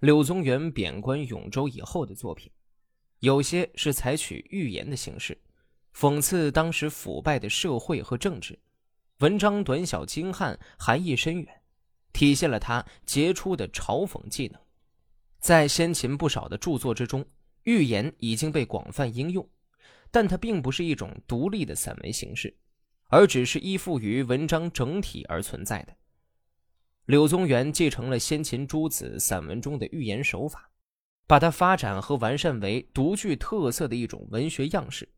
柳宗元贬官永州以后的作品，有些是采取寓言的形式，讽刺当时腐败的社会和政治，文章短小精悍，含义深远，体现了他杰出的嘲讽技能。在先秦不少的著作之中，寓言已经被广泛应用，但它并不是一种独立的散文形式，而只是依附于文章整体而存在的。柳宗元继承了先秦诸子散文中的寓言手法，把它发展和完善为独具特色的一种文学样式。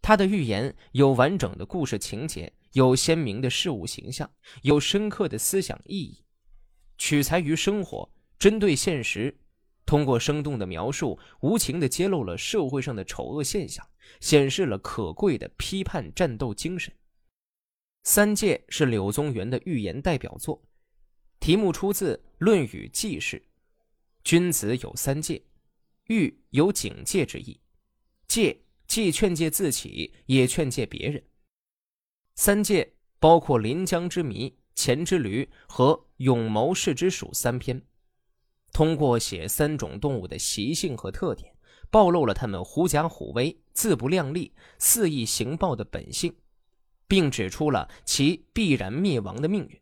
他的寓言有完整的故事情节，有鲜明的事物形象，有深刻的思想意义，取材于生活。针对现实，通过生动的描述，无情地揭露了社会上的丑恶现象，显示了可贵的批判战斗精神。《三戒》是柳宗元的寓言代表作，题目出自《论语记事》：“君子有三戒，欲有警戒之意。戒既劝诫自己，也劝诫别人。三戒包括《临江之谜》《黔之驴》和《勇谋士之鼠》三篇。”通过写三种动物的习性和特点，暴露了它们狐假虎威、自不量力、肆意行暴的本性，并指出了其必然灭亡的命运。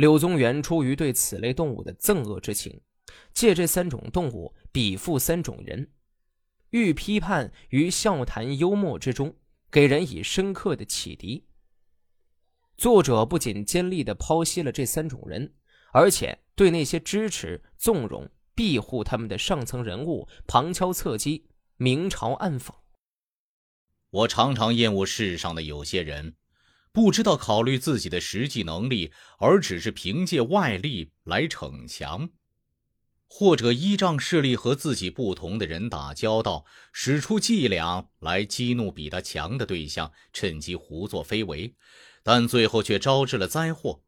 柳宗元出于对此类动物的憎恶之情，借这三种动物比附三种人，欲批判于笑谈幽默之中，给人以深刻的启迪。作者不仅尖利地剖析了这三种人。而且对那些支持、纵容、庇护他们的上层人物旁敲侧击、明嘲暗讽。我常常厌恶世上的有些人，不知道考虑自己的实际能力，而只是凭借外力来逞强，或者依仗势力和自己不同的人打交道，使出伎俩来激怒比他强的对象，趁机胡作非为，但最后却招致了灾祸。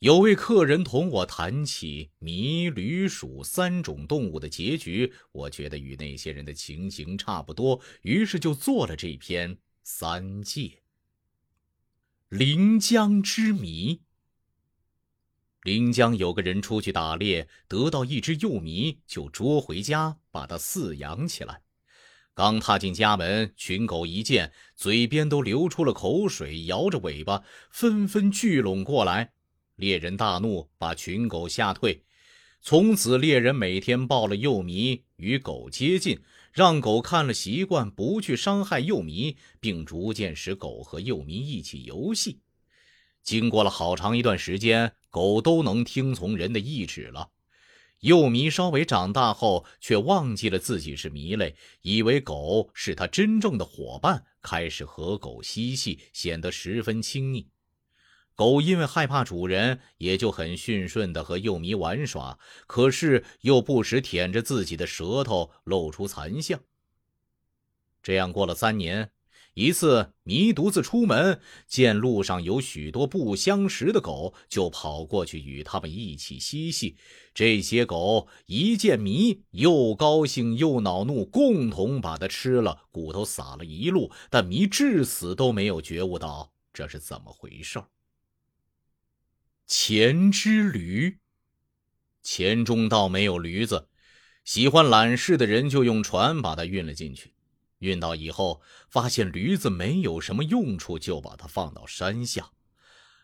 有位客人同我谈起麋、驴、鼠三种动物的结局，我觉得与那些人的情形差不多，于是就做了这篇《三界》。临江之谜。临江有个人出去打猎，得到一只幼麋，就捉回家，把它饲养起来。刚踏进家门，群狗一见，嘴边都流出了口水，摇着尾巴，纷纷聚拢过来。猎人大怒，把群狗吓退。从此，猎人每天抱了幼麋与狗接近，让狗看了习惯，不去伤害幼麋，并逐渐使狗和幼麋一起游戏。经过了好长一段时间，狗都能听从人的意志了。幼麋稍微长大后，却忘记了自己是麋类，以为狗是他真正的伙伴，开始和狗嬉戏，显得十分亲昵。狗因为害怕主人，也就很驯顺地和幼麋玩耍，可是又不时舔着自己的舌头，露出残相。这样过了三年，一次迷独自出门，见路上有许多不相识的狗，就跑过去与他们一起嬉戏。这些狗一见迷，又高兴又恼怒，共同把它吃了，骨头撒了一路。但迷至死都没有觉悟到这是怎么回事。钱之驴。钱中道没有驴子，喜欢揽事的人就用船把它运了进去。运到以后，发现驴子没有什么用处，就把它放到山下。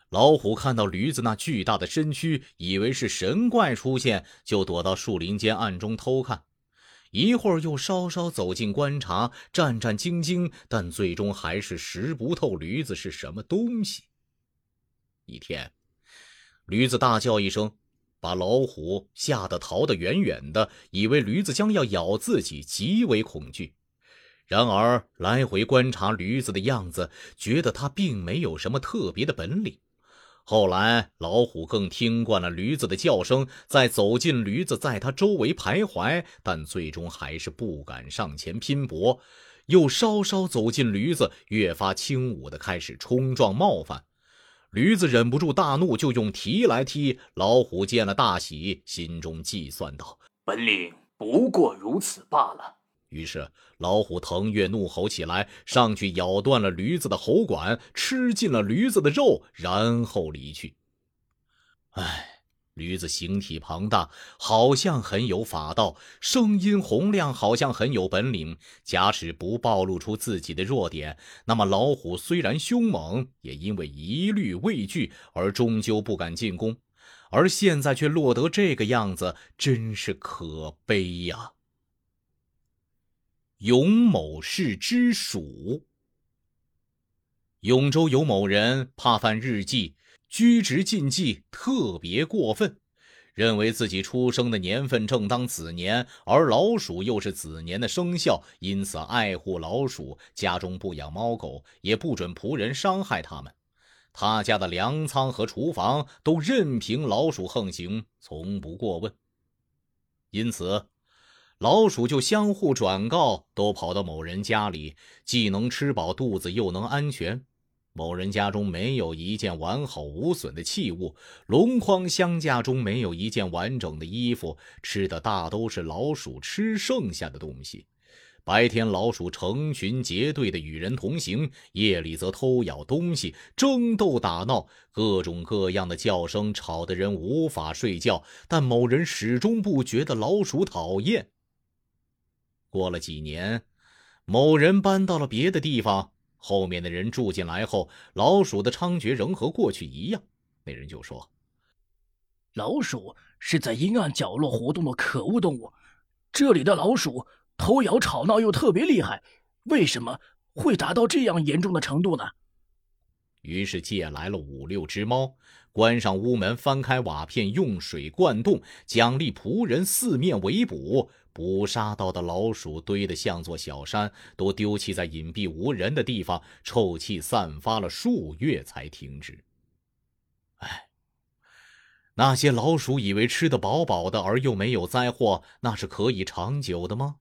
老虎看到驴子那巨大的身躯，以为是神怪出现，就躲到树林间暗中偷看。一会儿又稍稍走近观察，战战兢兢，但最终还是识不透驴子是什么东西。一天。驴子大叫一声，把老虎吓得逃得远远的，以为驴子将要咬自己，极为恐惧。然而来回观察驴子的样子，觉得它并没有什么特别的本领。后来老虎更听惯了驴子的叫声，再走近驴子，在它周围徘徊，但最终还是不敢上前拼搏。又稍稍走近驴子，越发轻武的开始冲撞冒犯。驴子忍不住大怒，就用蹄来踢老虎。见了大喜，心中计算道：“本领不过如此罢了。”于是老虎腾跃怒吼起来，上去咬断了驴子的喉管，吃尽了驴子的肉，然后离去。唉，驴子形体庞大，好像很有法道；声音洪亮，好像很有本领。假使不暴露出自己的弱点，那么老虎虽然凶猛，也因为疑虑畏惧而终究不敢进攻。而现在却落得这个样子，真是可悲呀！永某氏之属。永州有某人怕犯日记。居职禁忌特别过分，认为自己出生的年份正当子年，而老鼠又是子年的生肖，因此爱护老鼠，家中不养猫狗，也不准仆人伤害它们。他家的粮仓和厨房都任凭老鼠横行，从不过问。因此，老鼠就相互转告，都跑到某人家里，既能吃饱肚子，又能安全。某人家中没有一件完好无损的器物，笼筐箱架中没有一件完整的衣服，吃的大都是老鼠吃剩下的东西。白天老鼠成群结队的与人同行，夜里则偷咬东西，争斗打闹，各种各样的叫声吵得人无法睡觉。但某人始终不觉得老鼠讨厌。过了几年，某人搬到了别的地方。后面的人住进来后，老鼠的猖獗仍和过去一样。那人就说：“老鼠是在阴暗角落活动的可恶动物，这里的老鼠偷咬吵闹又特别厉害，为什么会达到这样严重的程度呢？”于是借来了五六只猫，关上屋门，翻开瓦片，用水灌洞，奖励仆人四面围捕。捕杀到的老鼠堆得像座小山，都丢弃在隐蔽无人的地方，臭气散发了数月才停止。哎，那些老鼠以为吃得饱饱的，而又没有灾祸，那是可以长久的吗？